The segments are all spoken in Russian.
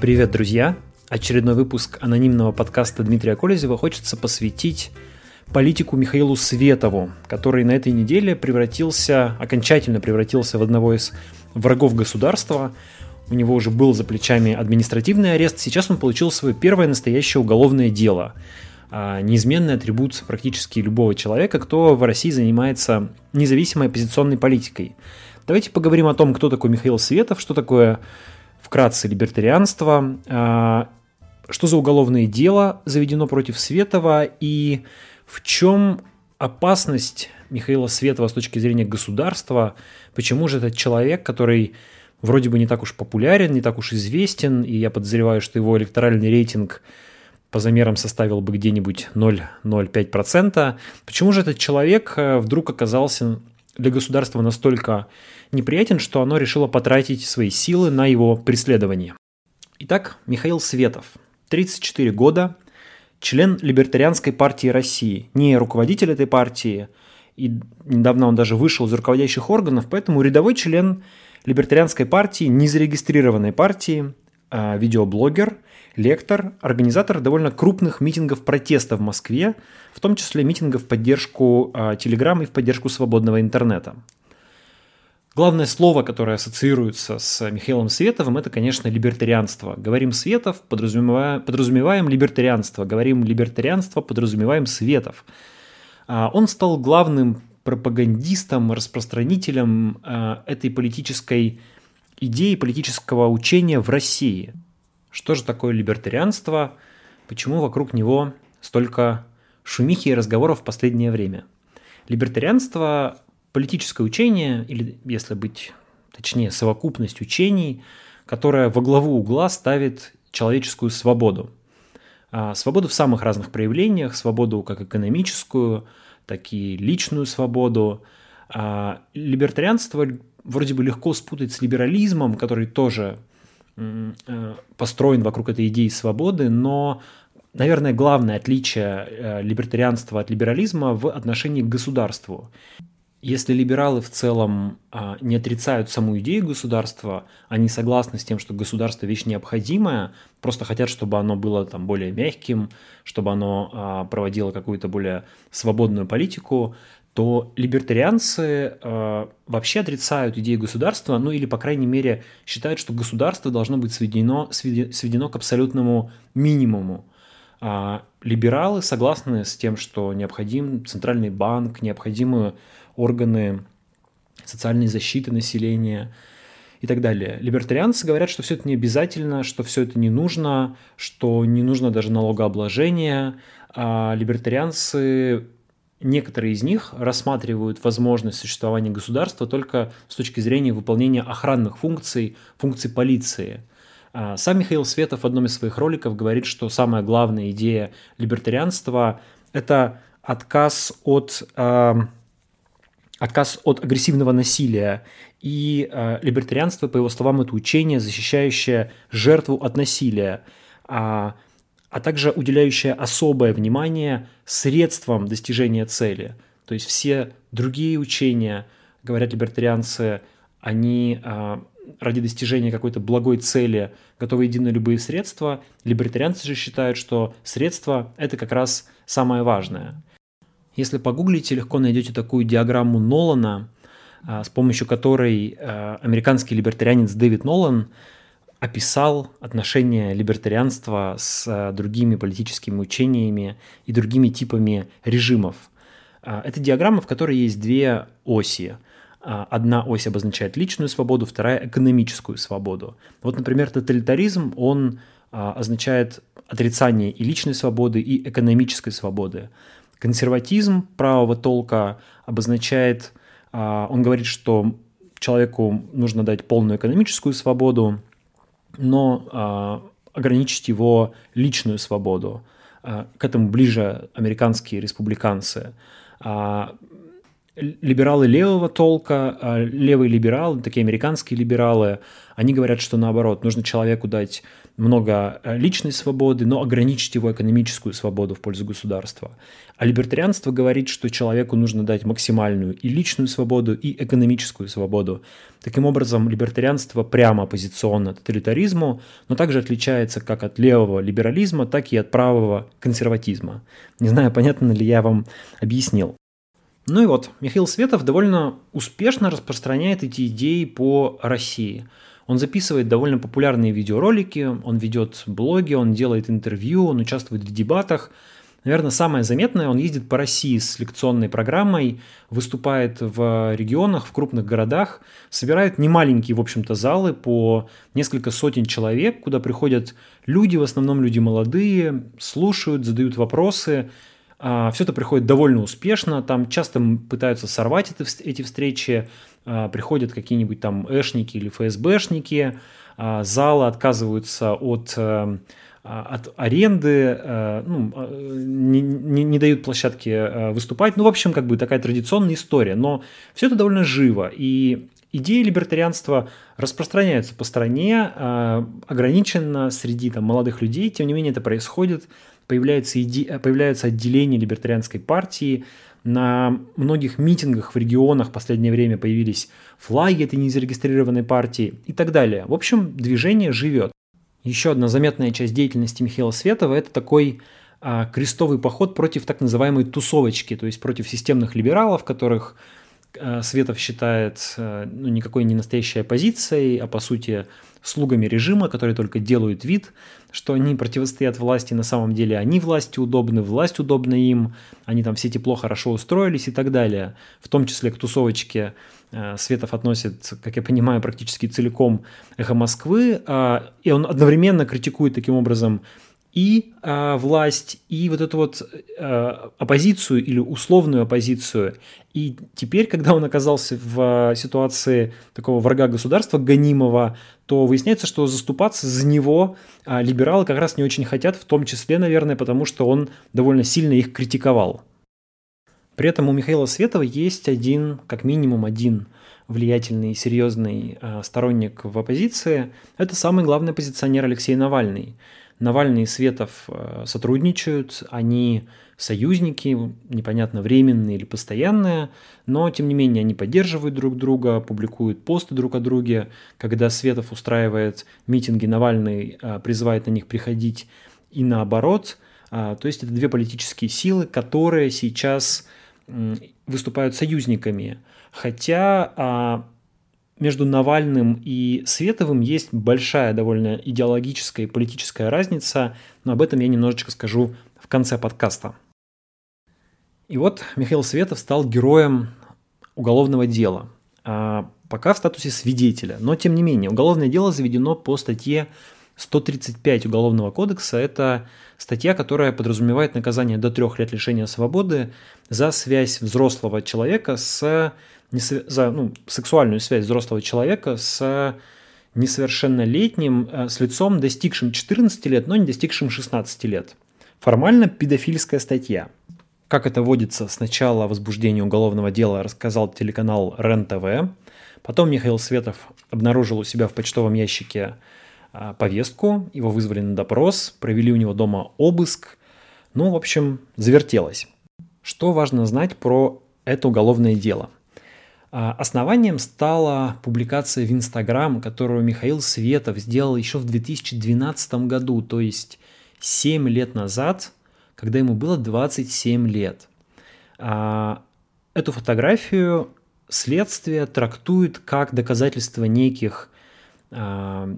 Привет, друзья! Очередной выпуск анонимного подкаста Дмитрия Колезева хочется посвятить политику Михаилу Светову, который на этой неделе превратился, окончательно превратился в одного из врагов государства. У него уже был за плечами административный арест, сейчас он получил свое первое настоящее уголовное дело. А, неизменный атрибут практически любого человека, кто в России занимается независимой оппозиционной политикой. Давайте поговорим о том, кто такой Михаил Светов, что такое вкратце либертарианство, а, что за уголовное дело заведено против Светова и в чем опасность Михаила Светова с точки зрения государства, почему же этот человек, который вроде бы не так уж популярен, не так уж известен, и я подозреваю, что его электоральный рейтинг по замерам составил бы где-нибудь 0,05%. Почему же этот человек э, вдруг оказался для государства настолько неприятен, что оно решило потратить свои силы на его преследование? Итак, Михаил Светов, 34 года, член Либертарианской партии России, не руководитель этой партии, и недавно он даже вышел из руководящих органов, поэтому рядовой член Либертарианской партии, незарегистрированной партии, а, видеоблогер, лектор, организатор довольно крупных митингов протеста в Москве, в том числе митингов в поддержку Телеграм и в поддержку свободного интернета. Главное слово, которое ассоциируется с Михаилом Световым, это, конечно, либертарианство. Говорим Светов, подразумеваем, подразумеваем либертарианство. Говорим либертарианство, подразумеваем Светов. А, он стал главным пропагандистом, распространителем а, этой политической идеи, политического учения в России. Что же такое либертарианство? Почему вокруг него столько шумихи и разговоров в последнее время? Либертарианство политическое учение, или, если быть точнее, совокупность учений, которая во главу угла ставит человеческую свободу. А свободу в самых разных проявлениях, свободу как экономическую, так и личную свободу. А либертарианство вроде бы легко спутать с либерализмом, который тоже э, построен вокруг этой идеи свободы, но, наверное, главное отличие э, либертарианства от либерализма в отношении к государству. Если либералы в целом а, не отрицают саму идею государства, они согласны с тем, что государство вещь необходимая, просто хотят, чтобы оно было там более мягким, чтобы оно а, проводило какую-то более свободную политику, то либертарианцы э, вообще отрицают идею государства, ну или, по крайней мере, считают, что государство должно быть сведено, сведено к абсолютному минимуму. А либералы согласны с тем, что необходим центральный банк, необходимы органы социальной защиты населения и так далее. Либертарианцы говорят, что все это не обязательно, что все это не нужно, что не нужно даже налогообложение. А либертарианцы некоторые из них рассматривают возможность существования государства только с точки зрения выполнения охранных функций, функций полиции. А, сам Михаил Светов в одном из своих роликов говорит, что самая главная идея либертарианства – это отказ от, э, отказ от агрессивного насилия. И э, либертарианство, по его словам, это учение, защищающее жертву от насилия. А а также уделяющая особое внимание средствам достижения цели. То есть все другие учения, говорят либертарианцы, они а, ради достижения какой-то благой цели готовы идти на любые средства. Либертарианцы же считают, что средства – это как раз самое важное. Если погуглите, легко найдете такую диаграмму Нолана, а, с помощью которой а, американский либертарианец Дэвид Нолан – описал отношения либертарианства с э, другими политическими учениями и другими типами режимов. А, это диаграмма, в которой есть две оси. А, одна ось обозначает личную свободу, вторая – экономическую свободу. Вот, например, тоталитаризм, он а, означает отрицание и личной свободы, и экономической свободы. Консерватизм правого толка обозначает, он говорит, что человеку нужно дать полную экономическую свободу, но а, ограничить его личную свободу. А, к этому ближе американские республиканцы. А, либералы левого толка, а левые либералы, такие американские либералы, они говорят, что наоборот, нужно человеку дать много э, личной свободы, но ограничить его экономическую свободу в пользу государства. А либертарианство говорит, что человеку нужно дать максимальную и личную свободу, и экономическую свободу. Таким образом, либертарианство прямо оппозиционно тоталитаризму, но также отличается как от левого либерализма, так и от правого консерватизма. Не знаю, понятно ли я вам объяснил. Ну и вот, Михаил Светов довольно успешно распространяет эти идеи по России. Он записывает довольно популярные видеоролики, он ведет блоги, он делает интервью, он участвует в дебатах. Наверное, самое заметное, он ездит по России с лекционной программой, выступает в регионах, в крупных городах, собирает немаленькие, в общем-то, залы по несколько сотен человек, куда приходят люди, в основном люди молодые, слушают, задают вопросы, а, Все это приходит довольно успешно, там часто пытаются сорвать эти встречи, приходят какие-нибудь там эшники или ФСБшники, а, залы отказываются от э, от аренды, э, ну, не, не, не дают площадке э, выступать. Ну, в общем, как бы такая традиционная история. Но все это довольно живо. И идеи либертарианства распространяются по стране, ограниченно среди там, молодых людей. Тем не менее, это происходит появляется иде... появляются отделения либертарианской партии, на многих митингах в регионах в последнее время появились флаги этой незарегистрированной партии и так далее. В общем, движение живет. Еще одна заметная часть деятельности Михаила Светова – это такой а, крестовый поход против так называемой тусовочки, то есть против системных либералов, которых Светов считает а, ну, никакой не настоящей оппозицией, а по сути слугами режима, которые только делают вид, что они противостоят власти, на самом деле они власти удобны, власть удобна им, они там все тепло, хорошо устроились и так далее. В том числе к тусовочке э, Светов относит, как я понимаю, практически целиком «Эхо Москвы», а, и он одновременно критикует таким образом и э, власть, и вот эту вот э, оппозицию или условную оппозицию. И теперь, когда он оказался в ситуации такого врага государства, гонимого, то выясняется, что заступаться за него э, либералы как раз не очень хотят, в том числе, наверное, потому что он довольно сильно их критиковал. При этом у Михаила Светова есть один, как минимум один влиятельный, серьезный э, сторонник в оппозиции. Это самый главный оппозиционер Алексей Навальный – Навальный и Светов э, сотрудничают, они союзники, непонятно, временные или постоянные, но, тем не менее, они поддерживают друг друга, публикуют посты друг о друге. Когда Светов устраивает митинги, Навальный э, призывает на них приходить и наоборот. А, то есть это две политические силы, которые сейчас выступают союзниками. Хотя а, между Навальным и Световым есть большая довольно идеологическая и политическая разница, но об этом я немножечко скажу в конце подкаста. И вот Михаил Светов стал героем уголовного дела, а пока в статусе свидетеля. Но тем не менее, уголовное дело заведено по статье 135 Уголовного кодекса. Это статья, которая подразумевает наказание до трех лет лишения свободы за связь взрослого человека с за ну, сексуальную связь взрослого человека с несовершеннолетним, э, с лицом, достигшим 14 лет, но не достигшим 16 лет. Формально педофильская статья. Как это водится с начала возбуждения уголовного дела, рассказал телеканал РЕН-ТВ. Потом Михаил Светов обнаружил у себя в почтовом ящике э, повестку, его вызвали на допрос, провели у него дома обыск. Ну, в общем, завертелось. Что важно знать про это уголовное дело – основанием стала публикация в Инстаграм, которую Михаил Светов сделал еще в 2012 году, то есть 7 лет назад, когда ему было 27 лет. А, эту фотографию следствие трактует как доказательство неких а,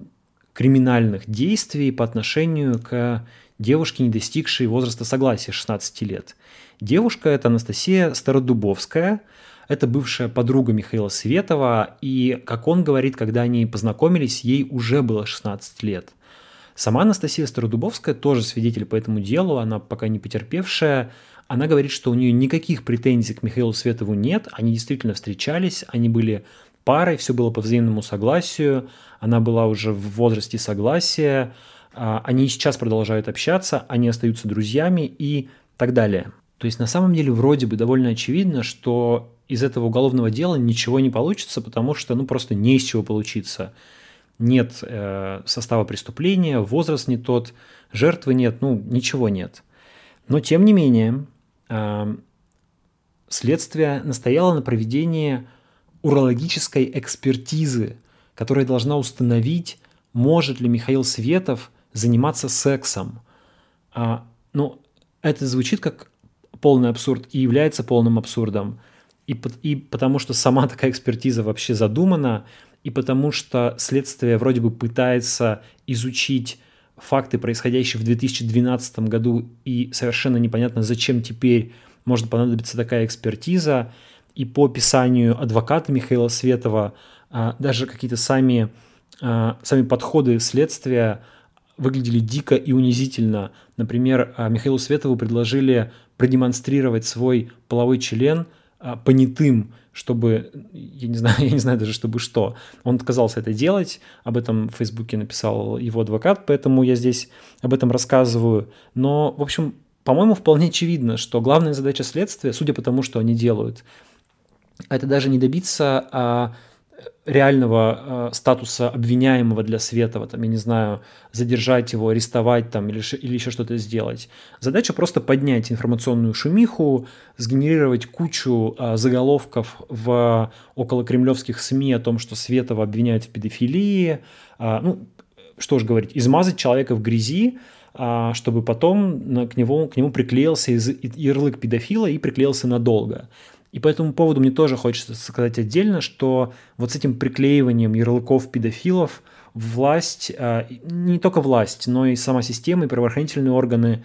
криминальных действий по отношению к девушке, не достигшей возраста согласия 16 лет. Девушка – это Анастасия Стародубовская – это бывшая подруга Михаила Светова, и, как он говорит, когда они познакомились, ей уже было 16 лет. Сама Анастасия Стародубовская тоже свидетель по этому делу, она пока не потерпевшая. Она говорит, что у нее никаких претензий к Михаилу Светову нет, они действительно встречались, они были парой, все было по взаимному согласию, она была уже в возрасте согласия, а, они сейчас продолжают общаться, они остаются друзьями и так далее. То есть на самом деле вроде бы довольно очевидно, что из этого уголовного дела ничего не получится, потому что, ну, просто не из чего получиться. Нет э, состава преступления, возраст не тот, жертвы нет, ну, ничего нет. Но, тем не менее, э, следствие настояло на проведении урологической экспертизы, которая должна установить, может ли Михаил Светов заниматься сексом. А, ну, это звучит как полный абсурд и является полным абсурдом. И, и потому что сама такая экспертиза вообще задумана, и потому что следствие вроде бы пытается изучить факты, происходящие в 2012 году, и совершенно непонятно, зачем теперь может понадобиться такая экспертиза. И по описанию адвоката Михаила Светова а, даже какие-то сами, а, сами подходы следствия выглядели дико и унизительно. Например, а, Михаилу Светову предложили продемонстрировать свой половой член понятым, чтобы, я не знаю, я не знаю даже, чтобы что. Он отказался это делать, об этом в Фейсбуке написал его адвокат, поэтому я здесь об этом рассказываю. Но, в общем, по-моему, вполне очевидно, что главная задача следствия, судя по тому, что они делают, это даже не добиться а, реального э, статуса обвиняемого для Светова, там, я не знаю, задержать его, арестовать там, или, или еще что-то сделать. Задача просто поднять информационную шумиху, сгенерировать кучу э, заголовков в околокремлевских СМИ о том, что Светова обвиняют в педофилии, э, ну, что ж говорить, измазать человека в грязи, э, чтобы потом к нему, к нему приклеился ярлык педофила и приклеился надолго. И по этому поводу мне тоже хочется сказать отдельно, что вот с этим приклеиванием ярлыков педофилов власть, а, не только власть, но и сама система и правоохранительные органы,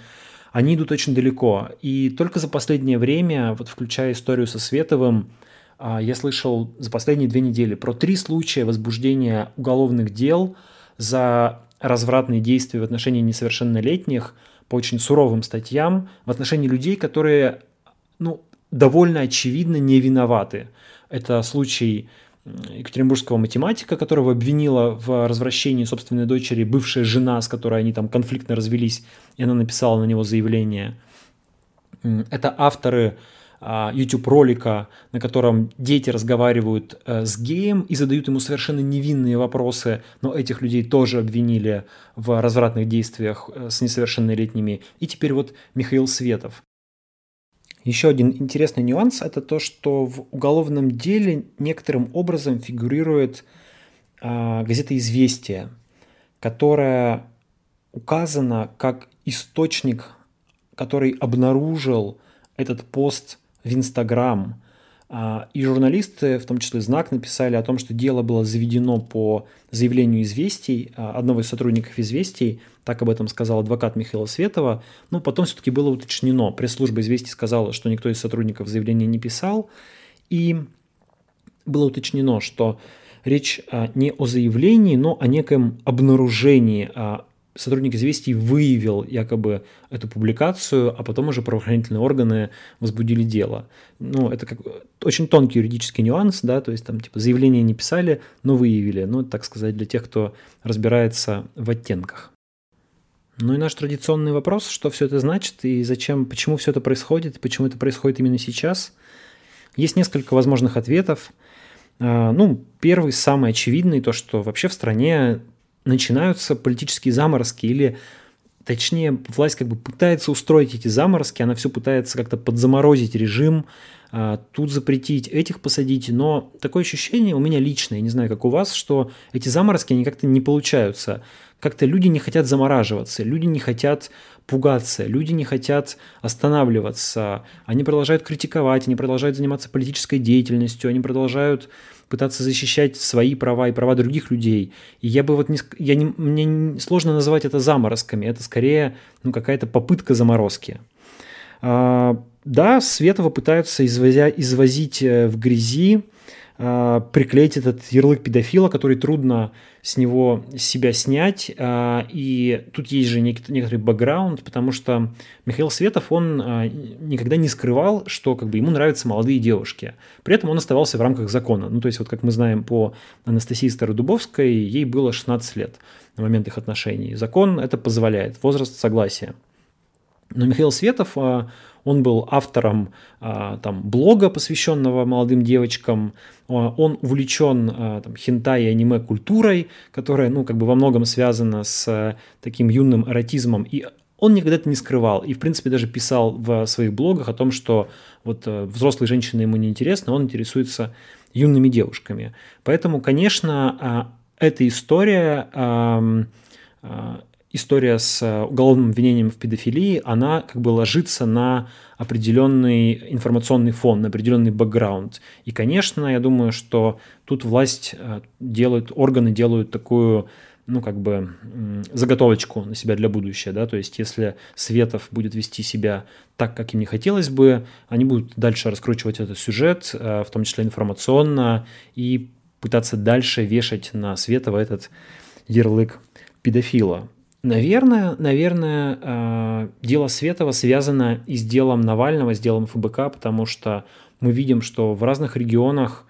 они идут очень далеко. И только за последнее время, вот включая историю со Световым, а, я слышал за последние две недели про три случая возбуждения уголовных дел за развратные действия в отношении несовершеннолетних по очень суровым статьям в отношении людей, которые ну, довольно очевидно не виноваты. Это случай екатеринбургского математика, которого обвинила в развращении собственной дочери бывшая жена, с которой они там конфликтно развелись, и она написала на него заявление. Это авторы а, YouTube ролика, на котором дети разговаривают э, с геем и задают ему совершенно невинные вопросы, но этих людей тоже обвинили в развратных действиях э, с несовершеннолетними. И теперь вот Михаил Светов. Еще один интересный нюанс – это то, что в уголовном деле некоторым образом фигурирует э, газета «Известия», которая указана как источник, который обнаружил этот пост в Инстаграм. А, и журналисты, в том числе «Знак», написали о том, что дело было заведено по заявлению «Известий», а, одного из сотрудников «Известий», так об этом сказал адвокат Михаила Светова. Но потом все-таки было уточнено. Пресс-служба «Известий» сказала, что никто из сотрудников заявления не писал. И было уточнено, что речь а, не о заявлении, но о неком обнаружении. А сотрудник «Известий» выявил якобы эту публикацию, а потом уже правоохранительные органы возбудили дело. Ну, это как очень тонкий юридический нюанс, да, то есть там типа заявление не писали, но выявили. Ну, так сказать, для тех, кто разбирается в оттенках. Ну и наш традиционный вопрос, что все это значит и зачем, почему все это происходит, почему это происходит именно сейчас. Есть несколько возможных ответов. А, ну, первый, самый очевидный, то, что вообще в стране начинаются политические заморозки или точнее, власть как бы пытается устроить эти заморозки, она все пытается как-то подзаморозить режим, тут запретить, этих посадить, но такое ощущение у меня личное, не знаю, как у вас, что эти заморозки, они как-то не получаются как-то люди не хотят замораживаться, люди не хотят пугаться, люди не хотят останавливаться, они продолжают критиковать, они продолжают заниматься политической деятельностью, они продолжают пытаться защищать свои права и права других людей. И я бы вот не, я не, мне сложно называть это заморозками, это скорее ну, какая-то попытка заморозки. Да, Светова пытаются извозя, извозить э, в грязи, а, приклеить этот ярлык педофила, который трудно с него себя снять. А, и тут есть же некоторый бэкграунд, потому что Михаил Светов, он никогда не скрывал, что как бы ему нравятся молодые девушки. При этом он оставался в рамках закона. Ну, то есть, вот как мы знаем по Анастасии Стародубовской, ей было 16 лет на момент их отношений. Закон это позволяет, возраст согласия. Но Михаил Светов, он был автором там, блога, посвященного молодым девочкам. Он увлечен там, хентай и аниме-культурой, которая ну, как бы во многом связана с таким юным эротизмом. И он никогда это не скрывал. И, в принципе, даже писал в своих блогах о том, что вот взрослые женщины ему не интересны, он интересуется юными девушками. Поэтому, конечно, эта история история с э, уголовным обвинением в педофилии, она как бы ложится на определенный информационный фон, на определенный бэкграунд. И, конечно, я думаю, что тут власть э, делает, органы делают такую ну, как бы заготовочку на себя для будущего, да, то есть если Светов будет вести себя так, как им не хотелось бы, они будут дальше раскручивать этот сюжет, э, в том числе информационно, и пытаться дальше вешать на Светова этот ярлык педофила. Наверное, наверное, э, дело Светова связано и с делом Навального, с делом ФБК, потому что мы видим, что в разных регионах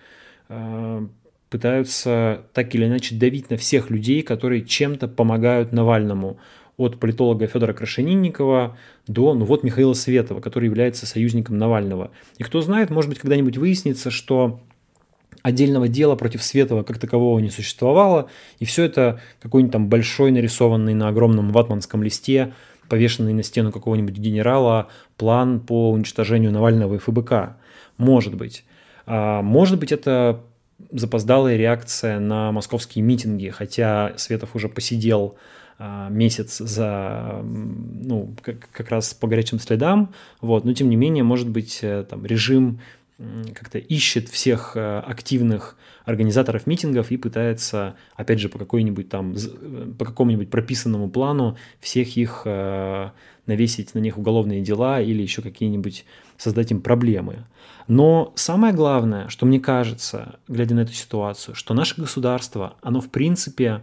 э, пытаются так или иначе давить на всех людей, которые чем-то помогают Навальному. От политолога Федора Крашенинникова до, ну вот, Михаила Светова, который является союзником Навального. И кто знает, может быть, когда-нибудь выяснится, что отдельного дела против Светова как такового не существовало, и все это какой-нибудь там большой нарисованный на огромном ватманском листе, повешенный на стену какого-нибудь генерала, план по уничтожению Навального и ФБК. Может быть. А может быть, это запоздалая реакция на московские митинги, хотя Светов уже посидел а, месяц за, ну, как, как раз по горячим следам, вот, но тем не менее, может быть, э, там режим как-то ищет всех э, активных организаторов митингов и пытается, опять же, по какой-нибудь там, э, по какому-нибудь прописанному плану всех их э, навесить на них уголовные дела или еще какие-нибудь создать им проблемы. Но самое главное, что мне кажется, глядя на эту ситуацию, что наше государство, оно в принципе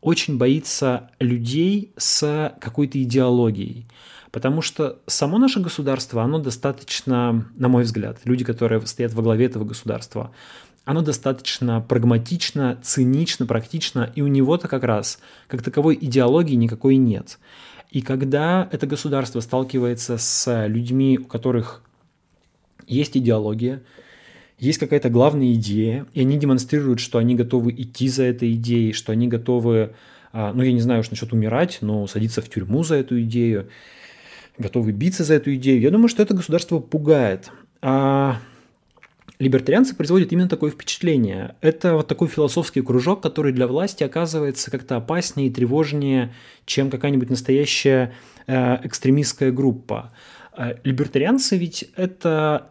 очень боится людей с какой-то идеологией. Потому что само наше государство, оно достаточно, на мой взгляд, люди, которые стоят во главе этого государства, оно достаточно прагматично, цинично, практично, и у него-то как раз как таковой идеологии никакой нет. И когда это государство сталкивается с людьми, у которых есть идеология, есть какая-то главная идея, и они демонстрируют, что они готовы идти за этой идеей, что они готовы, а, ну, я не знаю уж насчет умирать, но садиться в тюрьму за эту идею, готовы биться за эту идею. Я думаю, что это государство пугает. А либертарианцы производят именно такое впечатление. Это вот такой философский кружок, который для власти оказывается как-то опаснее и тревожнее, чем какая-нибудь настоящая э, экстремистская группа. Э, либертарианцы ведь это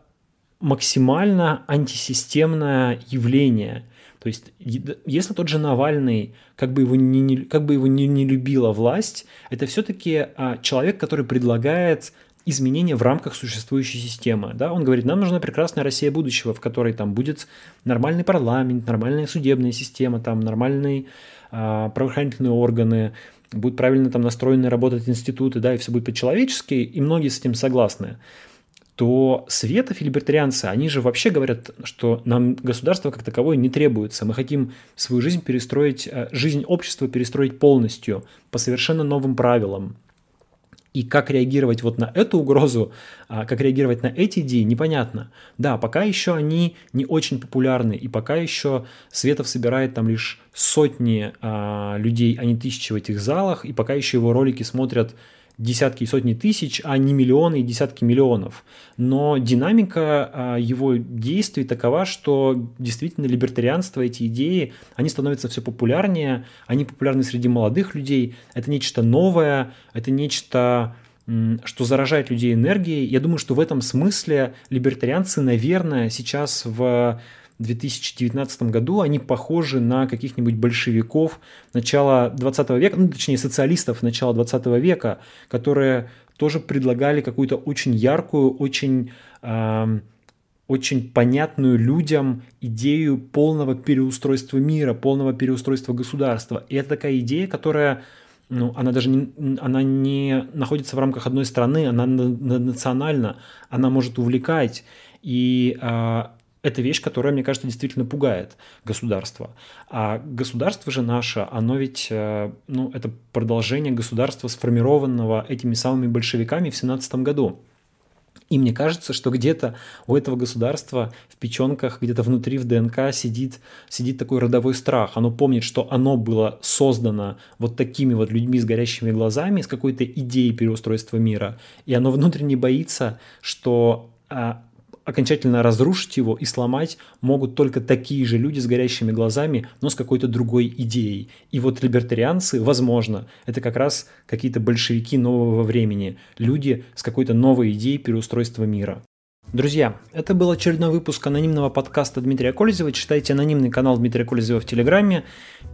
максимально антисистемное явление. То есть, если тот же Навальный, как бы его не, как бы его не, не любила власть, это все-таки а, человек, который предлагает изменения в рамках существующей системы. Да? Он говорит, нам нужна прекрасная Россия будущего, в которой там будет нормальный парламент, нормальная судебная система, там нормальные а, правоохранительные органы, будут правильно там настроены работать институты, да, и все будет по-человечески, и многие с этим согласны то Светов и либертарианцы, они же вообще говорят, что нам государство как таковое не требуется. Мы хотим свою жизнь перестроить, э, жизнь общества перестроить полностью по совершенно новым правилам. И как реагировать вот на эту угрозу, а, как реагировать на эти идеи, непонятно. Да, пока еще они не очень популярны, и пока еще Светов собирает там лишь сотни а, людей, а не тысячи в этих залах, и пока еще его ролики смотрят десятки и сотни тысяч, а не миллионы и десятки миллионов. Но динамика а, его действий такова, что действительно либертарианство, эти идеи, они становятся все популярнее, они популярны среди молодых людей. Это нечто новое, это нечто что заражает людей энергией. Я думаю, что в этом смысле либертарианцы, наверное, сейчас в 2019 году, они похожи на каких-нибудь большевиков начала 20 века, ну, точнее, социалистов начала 20 века, которые тоже предлагали какую-то очень яркую, очень, э, очень понятную людям идею полного переустройства мира, полного переустройства государства. И это такая идея, которая ну, она даже не, она не находится в рамках одной страны, она национальна, она может увлекать. И э, это вещь, которая, мне кажется, действительно пугает государство. А государство же наше, оно ведь, э, ну, это продолжение государства, сформированного этими самыми большевиками в 17 году. И мне кажется, что где-то у этого государства в печенках, где-то внутри в ДНК сидит, сидит такой родовой страх. Оно помнит, что оно было создано вот такими вот людьми с горящими глазами, с какой-то идеей переустройства мира. И оно внутренне боится, что а, окончательно разрушить его и сломать могут только такие же люди с горящими глазами, но с какой-то другой идеей. И вот либертарианцы, возможно, это как раз какие-то большевики нового времени, люди с какой-то новой идеей переустройства мира. Друзья, это был очередной выпуск анонимного подкаста Дмитрия Кользева. Читайте анонимный канал Дмитрия Кользева в Телеграме.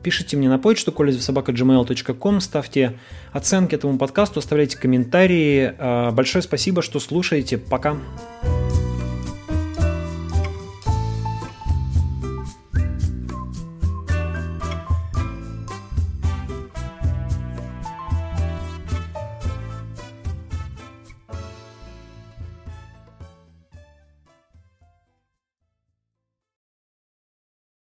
Пишите мне на почту колезевсобака.gmail.com, ставьте оценки этому подкасту, оставляйте комментарии. А, большое спасибо, что слушаете. Пока.